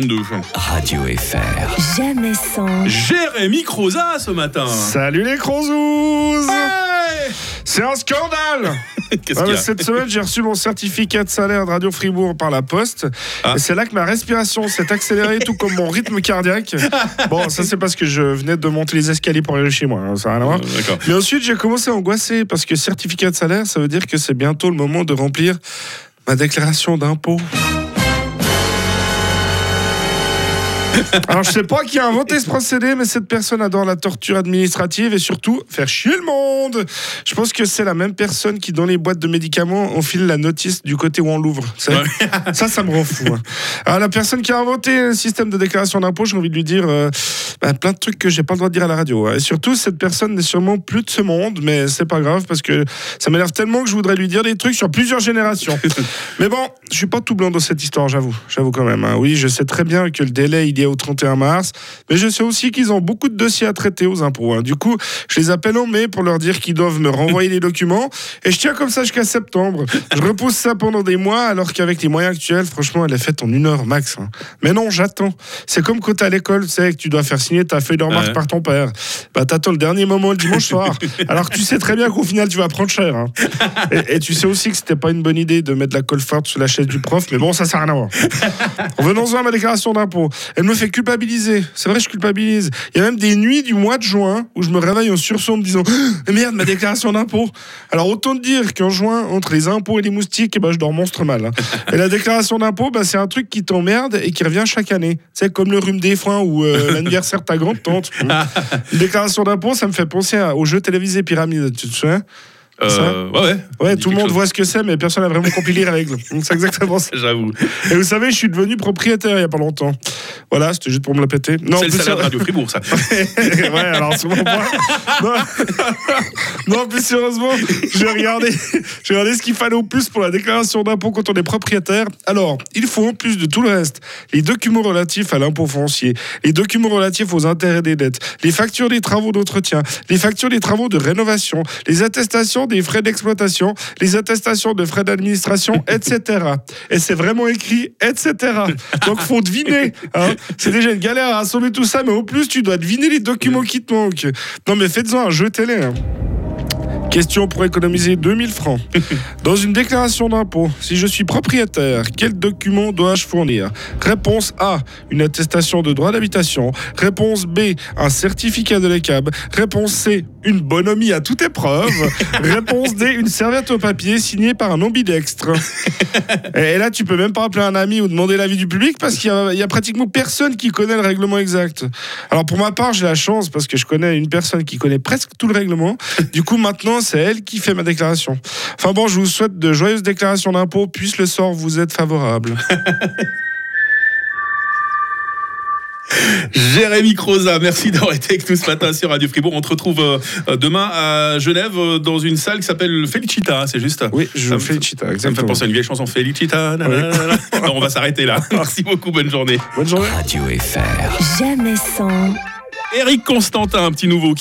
22. Radio FR. Jamais sans. Jérémy Croza ce matin. Salut les Crozous Hey C'est un scandale Ah, Cette semaine, j'ai reçu mon certificat de salaire de Radio Fribourg par la poste. Ah. C'est là que ma respiration s'est accélérée, tout comme mon rythme cardiaque. Bon, ça c'est parce que je venais de monter les escaliers pour aller chez moi, hein, ça n'a rien à voir. Euh. Mais ensuite, j'ai commencé à angoisser parce que certificat de salaire, ça veut dire que c'est bientôt le moment de remplir ma déclaration d'impôt. Alors, je sais pas qui a inventé ce procédé, mais cette personne adore la torture administrative et surtout faire chier le monde. Je pense que c'est la même personne qui, dans les boîtes de médicaments, enfile la notice du côté où on l'ouvre. Ça, ça me rend fou. hein. Alors, la personne qui a inventé le système de déclaration d'impôt, j'ai envie de lui dire euh, bah, plein de trucs que j'ai pas le droit de dire à la radio. hein. Et surtout, cette personne n'est sûrement plus de ce monde, mais c'est pas grave parce que ça m'énerve tellement que je voudrais lui dire des trucs sur plusieurs générations. mais bon, je suis pas tout blanc dans cette histoire, j'avoue. J'avoue quand même. hein. Oui, je sais très bien que le délai, il est au 31 mars, mais je sais aussi qu'ils ont beaucoup de dossiers à traiter aux impôts. hein. Du coup, je les appelle en mai pour leur dire qu'ils doivent me renvoyer les documents. Et je tiens comme ça jusqu'à septembre. Je repousse ça pendant des mois, alors qu'avec les moyens actuels, franchement, elle est faite en une heure max. hein. Mais non, j'attends. C'est comme quand t'es à l'école, tu sais, que tu dois faire signer ta feuille de remarque Ouais. par ton père. Bah, t'attends le dernier moment le dimanche soir. alors tu sais très bien qu'au final, tu vas prendre cher. hein. Et, et tu sais aussi que c'était pas une bonne idée de mettre la colle forte sur la chaise du prof, mais bon, ça sert à rien à voir. Revenons-en à ma déclaration d'impôt. Elle me fait culpabiliser. C'est vrai, je culpabilise. Il y a même des nuits du mois de juin où je me réveille en sursaut en me disant merde, ma déclaration d'impôt. Alors autant te dire qu'en juin, entre les impôts et les moustiques, eh ben, je dors monstre mal. hein. Et la déclaration d'impôt, bah, c'est un truc qui t'emmerde et qui revient chaque année. C'est comme le rhume des foins ou euh, l'anniversaire de ta grande tante. Une déclaration d'impôt, ça me fait penser à- au jeu télévisé Pyramide. Tu te souviens? Euh, ouais, ouais. Tout le monde chose. voit ce que c'est, mais personne n'a vraiment compris les règles. Donc, C'est exactement ça. J'avoue. Et vous savez, je suis devenu propriétaire il y a pas longtemps. Voilà, c'était juste pour me la péter. Non, C'est le salaire de Radio Fribourg, ça. ouais, alors pas. Non, non, plus sérieusement, j'ai regardé, j'ai regardé ce qu'il fallait au plus pour la déclaration d'impôt quand on est propriétaire. Alors, il faut en plus de tout le reste, les documents relatifs à l'impôt foncier, les documents relatifs aux intérêts des dettes, les factures des travaux d'entretien, les factures des travaux de rénovation, les attestations des frais d'exploitation, les attestations de frais d'administration, etc. Et c'est vraiment écrit, etc. Donc, faut deviner. hein. C'est déjà une galère à assommer tout ça, mais au plus, tu dois deviner les documents qui te manquent. Non, mais faites-en un jeu télé. hein. Question pour économiser 2000 francs. Dans une déclaration d'impôt, si je suis propriétaire, quel document dois-je fournir? Réponse A, une attestation de droit d'habitation. Réponse B, un certificat de l'ECAB. Réponse C, une bonhomie à toute épreuve. Réponse D, une serviette au papier signée par un ambidextre. Et là, tu peux même pas appeler un ami ou demander l'avis du public parce qu'il y y, a pratiquement personne qui connaît le règlement exact. Alors pour ma part, j'ai la chance parce que je connais une personne qui connaît presque tout le règlement. Du coup, maintenant, c'est elle qui fait ma déclaration. Enfin bon, je vous souhaite de joyeuses déclarations d'impôts, puisse le sort vous être favorable. Jérémy Croza, merci d'avoir été avec nous ce matin sur Radio Fribourg. On te retrouve euh, euh, demain à Genève euh, dans une salle qui s'appelle Felicita, c'est juste Oui, je Ça fait- félicite. Ça me fait Exactement. penser à une vieille chanson Felicita. Non, on va s'arrêter là. Merci beaucoup, bonne journée. Bonne journée. Radio FR. Jamais sans. Eric Constantin, un petit nouveau qui